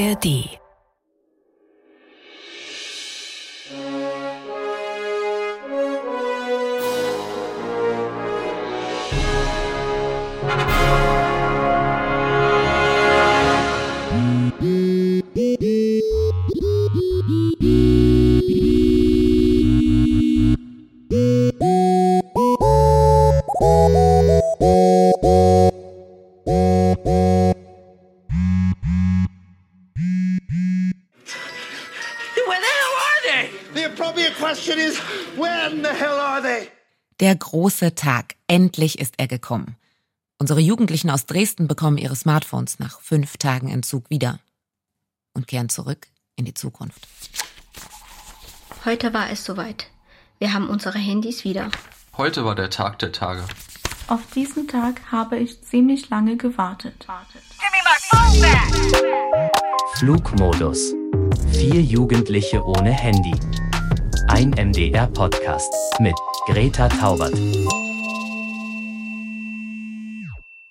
ARD Der große Tag. Endlich ist er gekommen. Unsere Jugendlichen aus Dresden bekommen ihre Smartphones nach fünf Tagen Entzug wieder und kehren zurück in die Zukunft. Heute war es soweit. Wir haben unsere Handys wieder. Heute war der Tag der Tage. Auf diesen Tag habe ich ziemlich lange gewartet. Flugmodus. Vier Jugendliche ohne Handy. Ein MDR-Podcast mit Greta Taubert.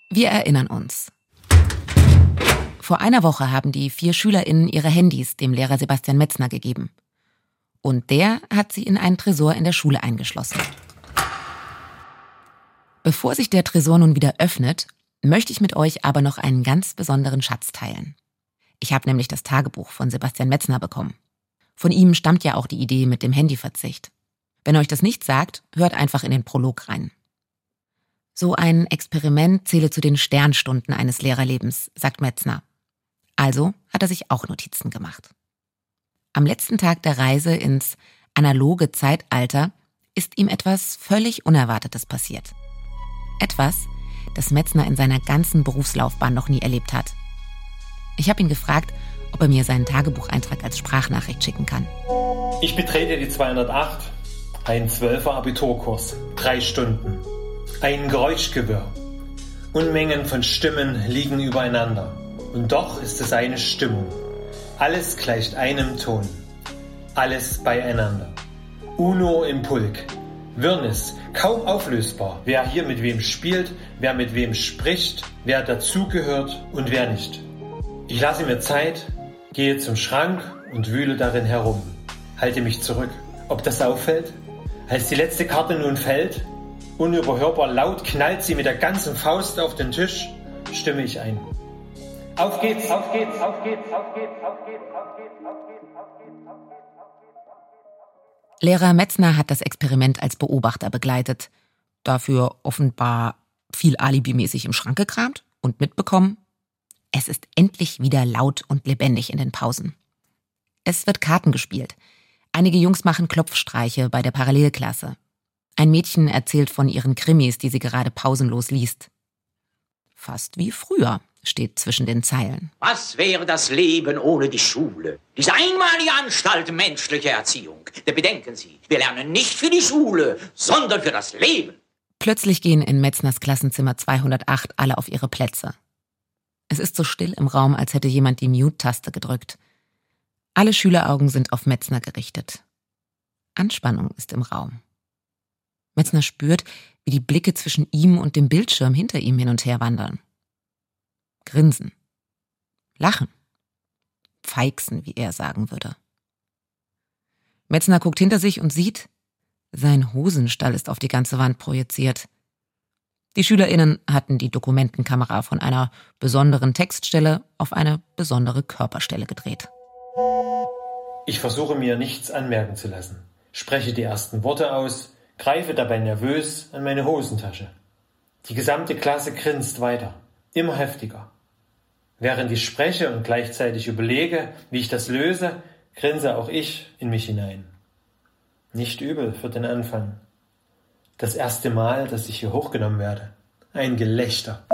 Wir erinnern uns. Vor einer Woche haben die vier SchülerInnen ihre Handys dem Lehrer Sebastian Metzner gegeben. Und der hat sie in einen Tresor in der Schule eingeschlossen. Bevor sich der Tresor nun wieder öffnet, möchte ich mit euch aber noch einen ganz besonderen Schatz teilen. Ich habe nämlich das Tagebuch von Sebastian Metzner bekommen. Von ihm stammt ja auch die Idee mit dem Handyverzicht. Wenn euch das nicht sagt, hört einfach in den Prolog rein. So ein Experiment zähle zu den Sternstunden eines Lehrerlebens, sagt Metzner. Also hat er sich auch Notizen gemacht. Am letzten Tag der Reise ins analoge Zeitalter ist ihm etwas völlig Unerwartetes passiert. Etwas, das Metzner in seiner ganzen Berufslaufbahn noch nie erlebt hat. Ich habe ihn gefragt, ob er mir seinen Tagebucheintrag als Sprachnachricht schicken kann. Ich betrete die 208 ein zwölfer Abiturkurs, drei Stunden. Ein Geräuschgewirr. Unmengen von Stimmen liegen übereinander. Und doch ist es eine Stimmung. Alles gleicht einem Ton. Alles beieinander. Uno im Pulk. Wirrnis, kaum auflösbar. Wer hier mit wem spielt, wer mit wem spricht, wer dazugehört und wer nicht. Ich lasse mir Zeit, gehe zum Schrank und wühle darin herum. Halte mich zurück. Ob das auffällt? Als die letzte Karte nun fällt, unüberhörbar laut knallt sie mit der ganzen Faust auf den Tisch, stimme ich ein. Auf geht's, auf geht's, auf geht's, auf geht's, auf geht's, auf geht's, auf geht's, auf geht's. Lehrer Metzner hat das Experiment als Beobachter begleitet, dafür offenbar viel alibimäßig im Schrank gekramt und mitbekommen, es ist endlich wieder laut und lebendig in den Pausen. Es wird Karten gespielt, Einige Jungs machen Klopfstreiche bei der Parallelklasse. Ein Mädchen erzählt von ihren Krimis, die sie gerade pausenlos liest. Fast wie früher steht zwischen den Zeilen. Was wäre das Leben ohne die Schule? Diese einmalige Anstalt menschlicher Erziehung. Denn bedenken Sie, wir lernen nicht für die Schule, sondern für das Leben. Plötzlich gehen in Metzners Klassenzimmer 208 alle auf ihre Plätze. Es ist so still im Raum, als hätte jemand die Mute-Taste gedrückt. Alle Schüleraugen sind auf Metzner gerichtet. Anspannung ist im Raum. Metzner spürt, wie die Blicke zwischen ihm und dem Bildschirm hinter ihm hin und her wandern. Grinsen. Lachen. Feixen, wie er sagen würde. Metzner guckt hinter sich und sieht, sein Hosenstall ist auf die ganze Wand projiziert. Die SchülerInnen hatten die Dokumentenkamera von einer besonderen Textstelle auf eine besondere Körperstelle gedreht. Ich versuche mir nichts anmerken zu lassen, spreche die ersten Worte aus, greife dabei nervös an meine Hosentasche. Die gesamte Klasse grinst weiter, immer heftiger. Während ich spreche und gleichzeitig überlege, wie ich das löse, grinse auch ich in mich hinein. Nicht übel für den Anfang. Das erste Mal, dass ich hier hochgenommen werde. Ein Gelächter.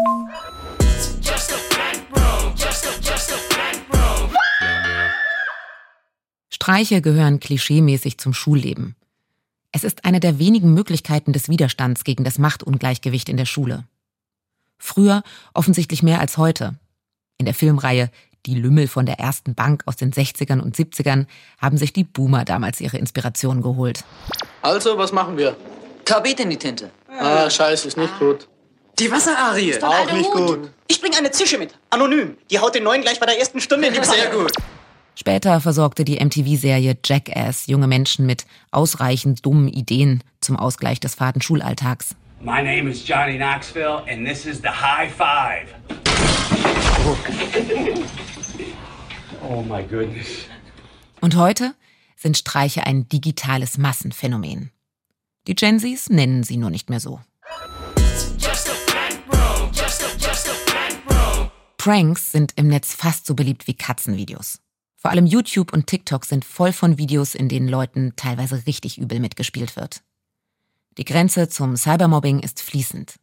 Streiche gehören klischeemäßig zum Schulleben. Es ist eine der wenigen Möglichkeiten des Widerstands gegen das Machtungleichgewicht in der Schule. Früher offensichtlich mehr als heute. In der Filmreihe Die Lümmel von der ersten Bank aus den 60ern und 70ern haben sich die Boomer damals ihre Inspiration geholt. Also, was machen wir? Tabet in die Tinte. Ah, scheiße, ist nicht gut. Die Wasserarie. Auch nicht Hut. gut. Ich bringe eine Zische mit. Anonym. Die haut den neuen gleich bei der ersten Stunde in die Sehr gut. Später versorgte die MTV-Serie Jackass junge Menschen mit ausreichend dummen Ideen zum Ausgleich des faden Schulalltags. My name is Johnny Knoxville and this is the High Five. Oh my goodness. Und heute sind Streiche ein digitales Massenphänomen. Die Gen Zs nennen sie nur nicht mehr so. Pranks sind im Netz fast so beliebt wie Katzenvideos. Vor allem YouTube und TikTok sind voll von Videos, in denen Leuten teilweise richtig übel mitgespielt wird. Die Grenze zum Cybermobbing ist fließend.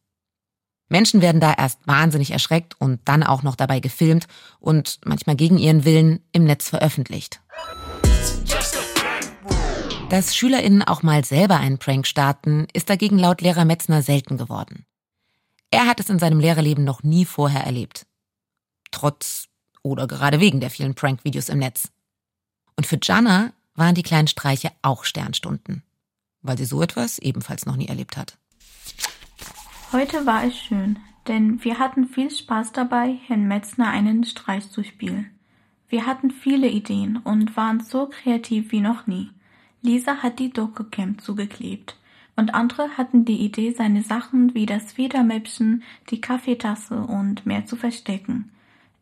Menschen werden da erst wahnsinnig erschreckt und dann auch noch dabei gefilmt und manchmal gegen ihren Willen im Netz veröffentlicht. Dass SchülerInnen auch mal selber einen Prank starten, ist dagegen laut Lehrer Metzner selten geworden. Er hat es in seinem Lehrerleben noch nie vorher erlebt. Trotz oder gerade wegen der vielen Prank-Videos im Netz. Und für Jana waren die kleinen Streiche auch Sternstunden, weil sie so etwas ebenfalls noch nie erlebt hat. Heute war es schön, denn wir hatten viel Spaß dabei, Herrn Metzner einen Streich zu spielen. Wir hatten viele Ideen und waren so kreativ wie noch nie. Lisa hat die Docke-Camp zugeklebt und andere hatten die Idee, seine Sachen wie das Federmäppchen, die Kaffeetasse und mehr zu verstecken.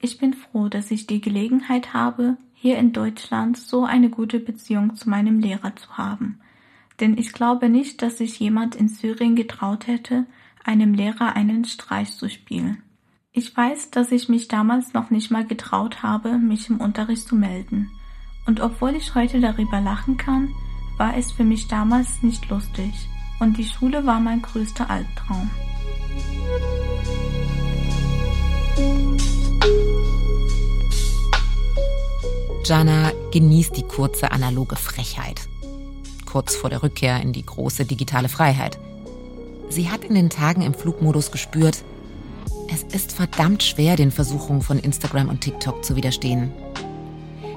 Ich bin froh, dass ich die Gelegenheit habe, hier in Deutschland so eine gute Beziehung zu meinem Lehrer zu haben. Denn ich glaube nicht, dass sich jemand in Syrien getraut hätte, einem Lehrer einen Streich zu spielen. Ich weiß, dass ich mich damals noch nicht mal getraut habe, mich im Unterricht zu melden. Und obwohl ich heute darüber lachen kann, war es für mich damals nicht lustig. Und die Schule war mein größter Albtraum. Jana genießt die kurze analoge Frechheit. Kurz vor der Rückkehr in die große digitale Freiheit – Sie hat in den Tagen im Flugmodus gespürt, es ist verdammt schwer, den Versuchungen von Instagram und TikTok zu widerstehen.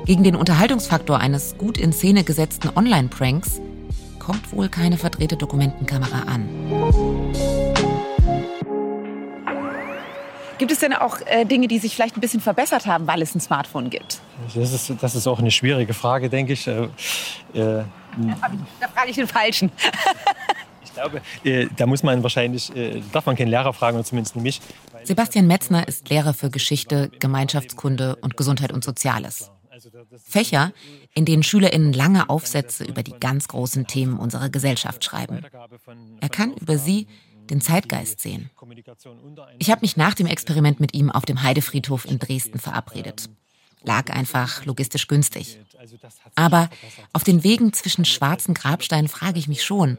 Gegen den Unterhaltungsfaktor eines gut in Szene gesetzten Online-Pranks kommt wohl keine verdrehte Dokumentenkamera an. Gibt es denn auch äh, Dinge, die sich vielleicht ein bisschen verbessert haben, weil es ein Smartphone gibt? Das ist, das ist auch eine schwierige Frage, denke ich. Äh, äh, da frage ich den Falschen. Ich glaube, äh, da muss man wahrscheinlich, äh, darf man keinen Lehrer fragen, oder zumindest nicht mich. Sebastian Metzner ist Lehrer für Geschichte, Gemeinschaftskunde und Gesundheit und Soziales. Fächer, in denen SchülerInnen lange Aufsätze über die ganz großen Themen unserer Gesellschaft schreiben. Er kann über sie den Zeitgeist sehen. Ich habe mich nach dem Experiment mit ihm auf dem Heidefriedhof in Dresden verabredet. Lag einfach logistisch günstig. Aber auf den Wegen zwischen schwarzen Grabsteinen frage ich mich schon,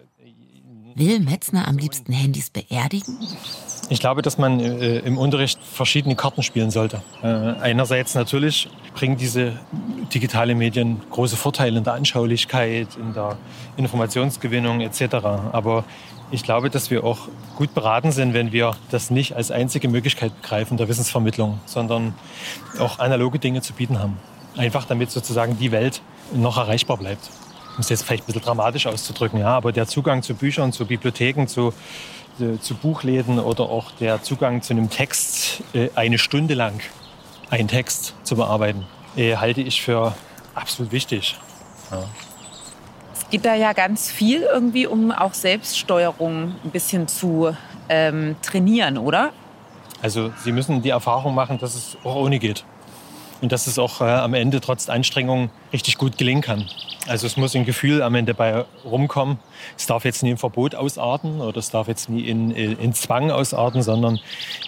Will Metzner am liebsten Handys beerdigen? Ich glaube, dass man äh, im Unterricht verschiedene Karten spielen sollte. Äh, einerseits natürlich bringen diese digitale Medien große Vorteile in der Anschaulichkeit, in der Informationsgewinnung etc. Aber ich glaube, dass wir auch gut beraten sind, wenn wir das nicht als einzige Möglichkeit begreifen der Wissensvermittlung, sondern auch analoge Dinge zu bieten haben. Einfach damit sozusagen die Welt noch erreichbar bleibt um es jetzt vielleicht ein bisschen dramatisch auszudrücken, ja, aber der Zugang zu Büchern, zu Bibliotheken, zu, äh, zu Buchläden oder auch der Zugang zu einem Text äh, eine Stunde lang einen Text zu bearbeiten, äh, halte ich für absolut wichtig. Ja. Geht da ja ganz viel irgendwie um auch Selbststeuerung ein bisschen zu ähm, trainieren, oder? Also Sie müssen die Erfahrung machen, dass es auch ohne geht und dass es auch äh, am Ende trotz Anstrengung richtig gut gelingen kann. Also es muss ein Gefühl am Ende bei rumkommen. Es darf jetzt nie in Verbot ausarten oder es darf jetzt nie in, in Zwang ausarten, sondern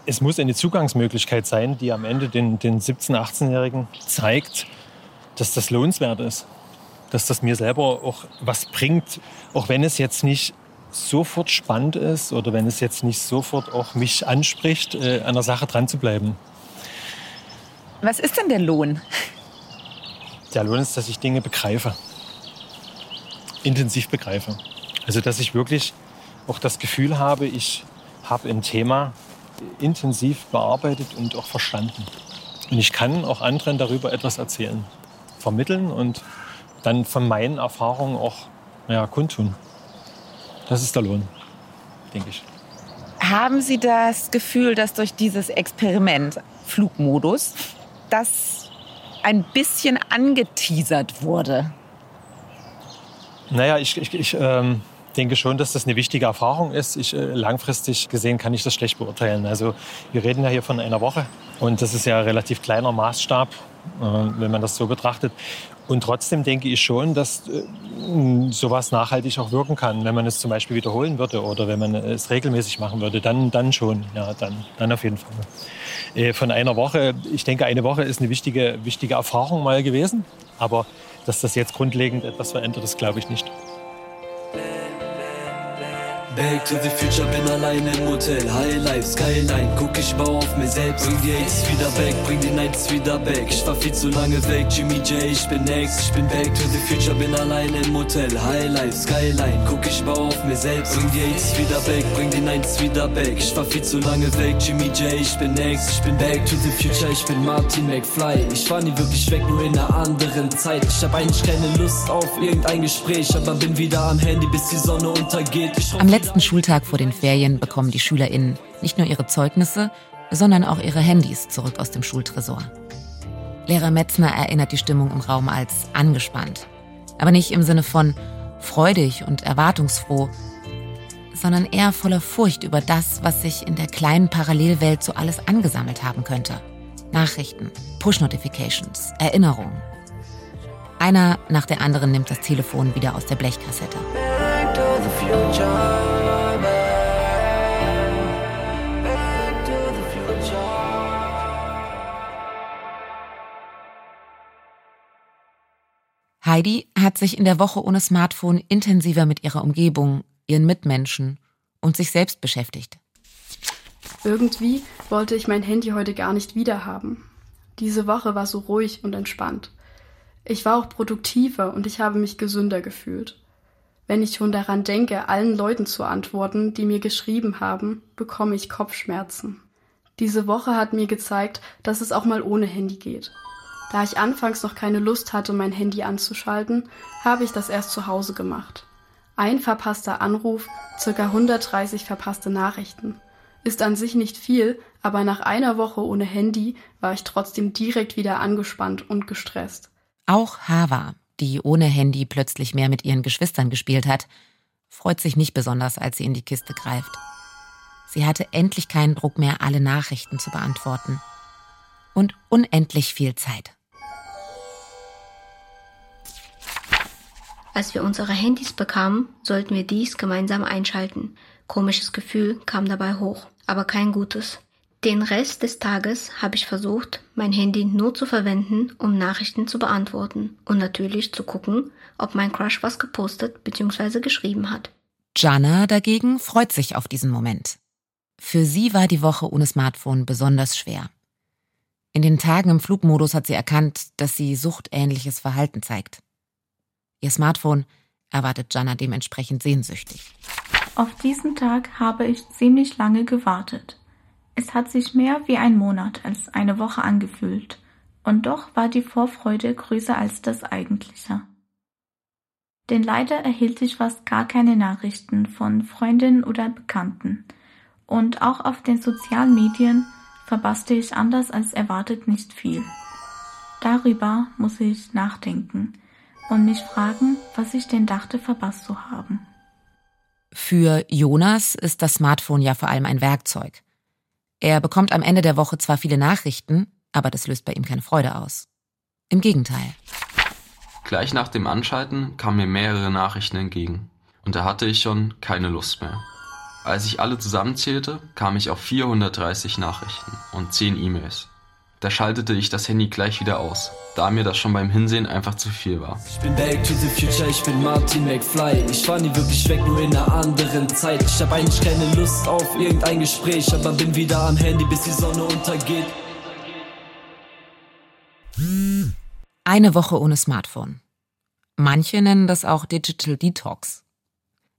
es muss eine Zugangsmöglichkeit sein, die am Ende den, den 17-, 18-Jährigen zeigt, dass das lohnenswert ist. Dass das mir selber auch was bringt, auch wenn es jetzt nicht sofort spannend ist oder wenn es jetzt nicht sofort auch mich anspricht, äh, an der Sache dran zu bleiben. Was ist denn der Lohn? Der Lohn ist, dass ich Dinge begreife. Intensiv begreife. Also, dass ich wirklich auch das Gefühl habe, ich habe ein Thema intensiv bearbeitet und auch verstanden. Und ich kann auch anderen darüber etwas erzählen, vermitteln und dann von meinen Erfahrungen auch ja, kundtun. Das ist der Lohn, denke ich. Haben Sie das Gefühl, dass durch dieses Experiment Flugmodus das ein bisschen angeteasert wurde? Naja, ich, ich, ich ähm, denke schon, dass das eine wichtige Erfahrung ist. Ich, äh, langfristig gesehen kann ich das schlecht beurteilen. Also wir reden ja hier von einer Woche und das ist ja ein relativ kleiner Maßstab, äh, wenn man das so betrachtet. Und trotzdem denke ich schon, dass äh, sowas nachhaltig auch wirken kann, wenn man es zum Beispiel wiederholen würde oder wenn man es regelmäßig machen würde, dann, dann schon, ja, dann, dann auf jeden Fall. Von einer Woche, ich denke, eine Woche ist eine wichtige, wichtige Erfahrung mal gewesen, aber dass das jetzt grundlegend etwas verändert, das glaube ich nicht. Back to the future, bin allein im Hotel. High Life, Skyline, guck ich bau auf mir selbst. Bring die Aids wieder back, bring die Nights wieder back. Ich war viel zu lange weg, Jimmy J, ich bin next. Ich bin back to the future, bin allein im Hotel. High Life, Skyline, guck ich bau auf mir selbst. Bring die Aids wieder back, bring die Nights wieder back. Ich war viel zu lange weg, Jimmy J, ich bin next. Ich bin back to the future, ich bin Martin McFly. Ich war nie wirklich weg, nur in einer anderen Zeit. Ich hab eigentlich keine Lust auf irgendein Gespräch, aber bin wieder am Handy, bis die Sonne untergeht. Am letzten Schultag vor den Ferien bekommen die SchülerInnen nicht nur ihre Zeugnisse, sondern auch ihre Handys zurück aus dem Schultresor. Lehrer Metzner erinnert die Stimmung im Raum als angespannt. Aber nicht im Sinne von freudig und erwartungsfroh, sondern eher voller Furcht über das, was sich in der kleinen Parallelwelt so alles angesammelt haben könnte. Nachrichten, Push-Notifications, Erinnerungen. Einer nach der anderen nimmt das Telefon wieder aus der Blechkassette. Heidi hat sich in der Woche ohne Smartphone intensiver mit ihrer Umgebung, ihren Mitmenschen und sich selbst beschäftigt. Irgendwie wollte ich mein Handy heute gar nicht wiederhaben. Diese Woche war so ruhig und entspannt. Ich war auch produktiver und ich habe mich gesünder gefühlt. Wenn ich schon daran denke, allen Leuten zu antworten, die mir geschrieben haben, bekomme ich Kopfschmerzen. Diese Woche hat mir gezeigt, dass es auch mal ohne Handy geht. Da ich anfangs noch keine Lust hatte, mein Handy anzuschalten, habe ich das erst zu Hause gemacht. Ein verpasster Anruf, circa 130 verpasste Nachrichten. Ist an sich nicht viel, aber nach einer Woche ohne Handy war ich trotzdem direkt wieder angespannt und gestresst. Auch Hava, die ohne Handy plötzlich mehr mit ihren Geschwistern gespielt hat, freut sich nicht besonders, als sie in die Kiste greift. Sie hatte endlich keinen Druck mehr, alle Nachrichten zu beantworten. Und unendlich viel Zeit. Als wir unsere Handys bekamen, sollten wir dies gemeinsam einschalten. Komisches Gefühl kam dabei hoch, aber kein gutes. Den Rest des Tages habe ich versucht, mein Handy nur zu verwenden, um Nachrichten zu beantworten und natürlich zu gucken, ob mein Crush was gepostet bzw. geschrieben hat. Jana dagegen freut sich auf diesen Moment. Für sie war die Woche ohne Smartphone besonders schwer. In den Tagen im Flugmodus hat sie erkannt, dass sie suchtähnliches Verhalten zeigt. Ihr Smartphone erwartet Jana dementsprechend sehnsüchtig. Auf diesen Tag habe ich ziemlich lange gewartet. Es hat sich mehr wie ein Monat als eine Woche angefühlt, und doch war die Vorfreude größer als das eigentliche. Denn leider erhielt ich fast gar keine Nachrichten von Freundinnen oder Bekannten, und auch auf den sozialen Medien verpasste ich anders als erwartet nicht viel. Darüber muss ich nachdenken, und mich fragen, was ich denn dachte verpasst zu haben. Für Jonas ist das Smartphone ja vor allem ein Werkzeug. Er bekommt am Ende der Woche zwar viele Nachrichten, aber das löst bei ihm keine Freude aus. Im Gegenteil. Gleich nach dem Anschalten kamen mir mehrere Nachrichten entgegen. Und da hatte ich schon keine Lust mehr. Als ich alle zusammenzählte, kam ich auf 430 Nachrichten und 10 E-Mails. Da schaltete ich das Handy gleich wieder aus, da mir das schon beim Hinsehen einfach zu viel war. Ich bin back to the future, ich bin Martin McFly. Ich war nie wirklich weg, nur in einer anderen Zeit. Ich hab eigentlich keine Lust auf irgendein Gespräch, aber bin wieder am Handy, bis die Sonne untergeht. Eine Woche ohne Smartphone. Manche nennen das auch Digital Detox.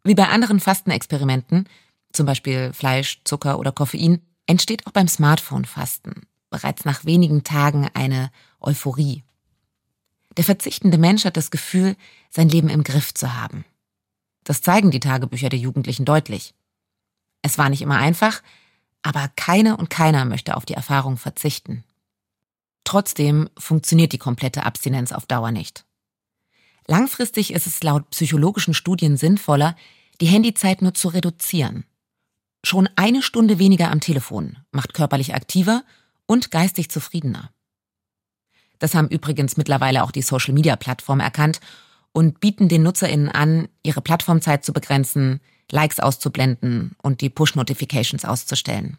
Wie bei anderen Fastenexperimenten, zum Beispiel Fleisch, Zucker oder Koffein, entsteht auch beim Smartphone-Fasten bereits nach wenigen Tagen eine Euphorie. Der verzichtende Mensch hat das Gefühl, sein Leben im Griff zu haben. Das zeigen die Tagebücher der Jugendlichen deutlich. Es war nicht immer einfach, aber keine und keiner möchte auf die Erfahrung verzichten. Trotzdem funktioniert die komplette Abstinenz auf Dauer nicht. Langfristig ist es laut psychologischen Studien sinnvoller, die Handyzeit nur zu reduzieren. Schon eine Stunde weniger am Telefon macht körperlich aktiver und geistig zufriedener. Das haben übrigens mittlerweile auch die Social-Media-Plattformen erkannt und bieten den NutzerInnen an, ihre Plattformzeit zu begrenzen, Likes auszublenden und die Push-Notifications auszustellen.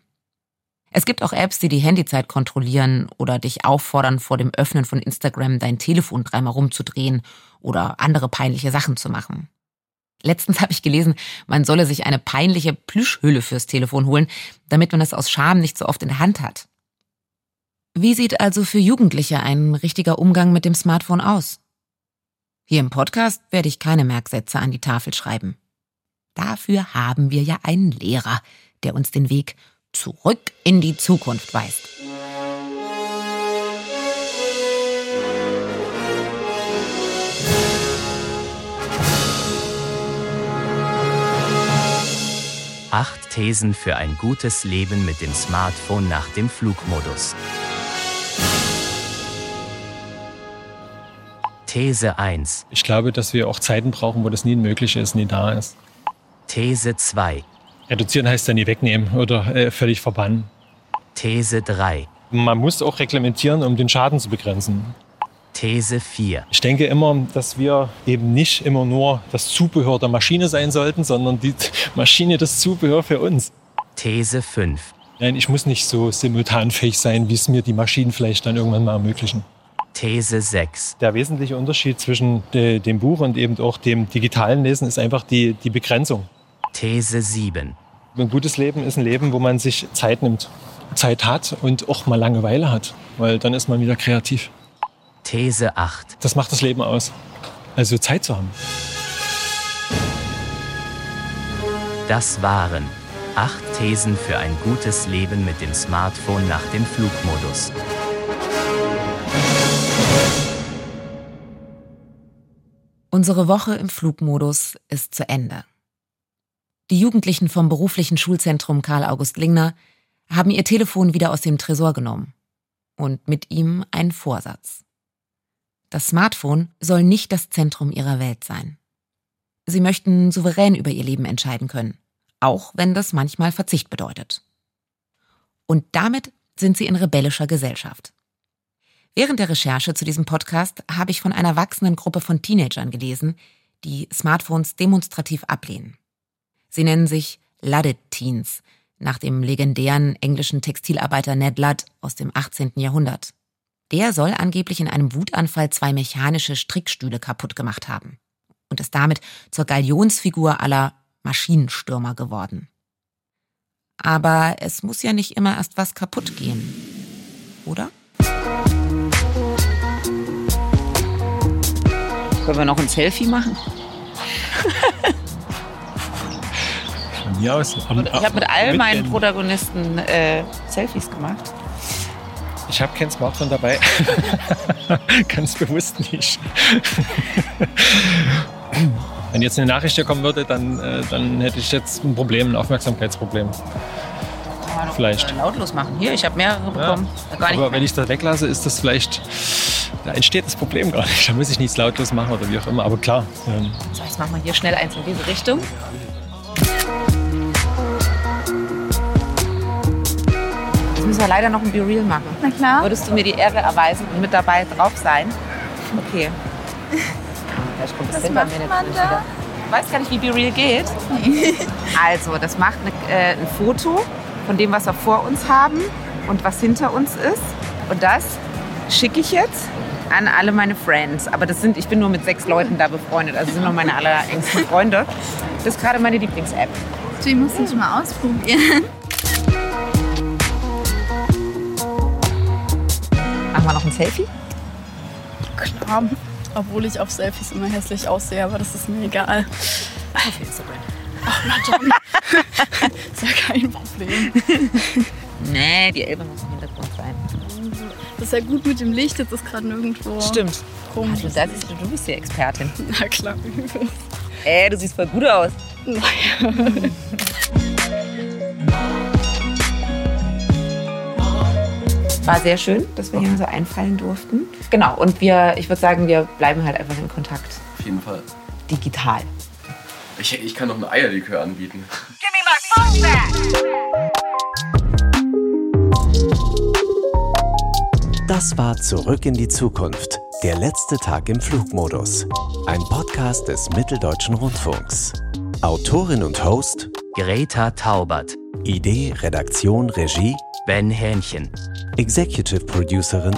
Es gibt auch Apps, die die Handyzeit kontrollieren oder dich auffordern, vor dem Öffnen von Instagram dein Telefon dreimal rumzudrehen oder andere peinliche Sachen zu machen. Letztens habe ich gelesen, man solle sich eine peinliche Plüschhülle fürs Telefon holen, damit man es aus Scham nicht so oft in der Hand hat. Wie sieht also für Jugendliche ein richtiger Umgang mit dem Smartphone aus? Hier im Podcast werde ich keine Merksätze an die Tafel schreiben. Dafür haben wir ja einen Lehrer, der uns den Weg zurück in die Zukunft weist. Acht Thesen für ein gutes Leben mit dem Smartphone nach dem Flugmodus. These 1. Ich glaube, dass wir auch Zeiten brauchen, wo das nie möglich ist, nie da ist. These 2. Reduzieren heißt ja nie wegnehmen oder äh, völlig verbannen. These 3. Man muss auch reglementieren, um den Schaden zu begrenzen. These 4. Ich denke immer, dass wir eben nicht immer nur das Zubehör der Maschine sein sollten, sondern die Maschine das Zubehör für uns. These 5. Nein, ich muss nicht so simultanfähig sein, wie es mir die Maschinen vielleicht dann irgendwann mal ermöglichen. These 6. Der wesentliche Unterschied zwischen de, dem Buch und eben auch dem digitalen Lesen ist einfach die, die Begrenzung. These 7. Ein gutes Leben ist ein Leben, wo man sich Zeit nimmt, Zeit hat und auch mal Langeweile hat, weil dann ist man wieder kreativ. These 8. Das macht das Leben aus. Also Zeit zu haben. Das waren acht Thesen für ein gutes Leben mit dem Smartphone nach dem Flugmodus. Unsere Woche im Flugmodus ist zu Ende. Die Jugendlichen vom beruflichen Schulzentrum Karl August Lingner haben ihr Telefon wieder aus dem Tresor genommen und mit ihm einen Vorsatz. Das Smartphone soll nicht das Zentrum ihrer Welt sein. Sie möchten souverän über ihr Leben entscheiden können, auch wenn das manchmal Verzicht bedeutet. Und damit sind sie in rebellischer Gesellschaft. Während der Recherche zu diesem Podcast habe ich von einer wachsenden Gruppe von Teenagern gelesen, die Smartphones demonstrativ ablehnen. Sie nennen sich Ludded Teens, nach dem legendären englischen Textilarbeiter Ned Ludd aus dem 18. Jahrhundert. Der soll angeblich in einem Wutanfall zwei mechanische Strickstühle kaputt gemacht haben und ist damit zur Galionsfigur aller Maschinenstürmer geworden. Aber es muss ja nicht immer erst was kaputt gehen, oder? Können wir noch ein Selfie machen? Von mir aus. Am, ich habe mit all mit meinen den- Protagonisten äh, Selfies gemacht. Ich habe kein Smartphone dabei. Ganz bewusst nicht. Wenn jetzt eine Nachricht hier kommen würde, dann, äh, dann hätte ich jetzt ein Problem, ein Aufmerksamkeitsproblem. Vielleicht. Lautlos machen. Hier, ich habe mehrere bekommen. Nicht Aber wenn ich das weglasse, ist das vielleicht, da entsteht das Problem gar nicht. Da muss ich nichts lautlos machen oder wie auch immer. Aber klar, ähm, So, jetzt machen wir hier schnell eins in diese Richtung. Jetzt müssen wir leider noch ein Be Real machen. Na klar. Würdest du mir die Ehre erweisen und mit dabei drauf sein? Okay. Vielleicht kommt das macht man da? Ich weiß gar nicht, wie Be Real geht. Also, das macht eine, äh, ein Foto von dem, was wir vor uns haben und was hinter uns ist. Und das schicke ich jetzt an alle meine Friends. Aber das sind, ich bin nur mit sechs Leuten da befreundet. Also sind nur meine allerengsten Freunde. Das ist gerade meine Lieblings-App. Die muss ich mal ausprobieren. Machen wir noch ein Selfie? Klar. Obwohl ich auf Selfies immer hässlich aussehe, aber das ist mir egal. Auf Instagram. Ach, na dann. ist ja kein Problem. Nee, die Elbe muss im Hintergrund sein. Das ist ja gut mit dem Licht, jetzt ist gerade nirgendwo. Stimmt. Rum. Also, das ist, du bist die Expertin. Na klar. Ey, du siehst voll gut aus. Naja. War sehr schön, dass wir hier so einfallen durften. Genau, und wir, ich würde sagen, wir bleiben halt einfach in Kontakt. Auf jeden Fall. Digital. Ich, ich kann noch ein Eierlikör anbieten. Give me my phone back! Das war Zurück in die Zukunft. Der letzte Tag im Flugmodus. Ein Podcast des Mitteldeutschen Rundfunks. Autorin und Host Greta Taubert. Idee, Redaktion, Regie Ben Hähnchen. Executive Producerin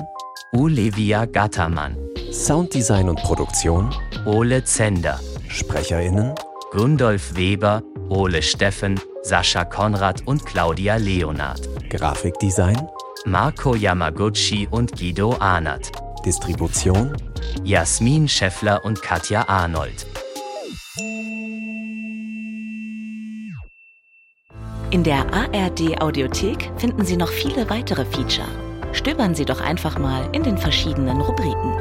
Olivia Gattermann. Sounddesign und Produktion Ole Zender. SprecherInnen Gundolf Weber, Ole Steffen, Sascha Konrad und Claudia Leonard. Grafikdesign Marco Yamaguchi und Guido Ahnert. Distribution Jasmin Scheffler und Katja Arnold. In der ARD Audiothek finden Sie noch viele weitere Feature. Stöbern Sie doch einfach mal in den verschiedenen Rubriken.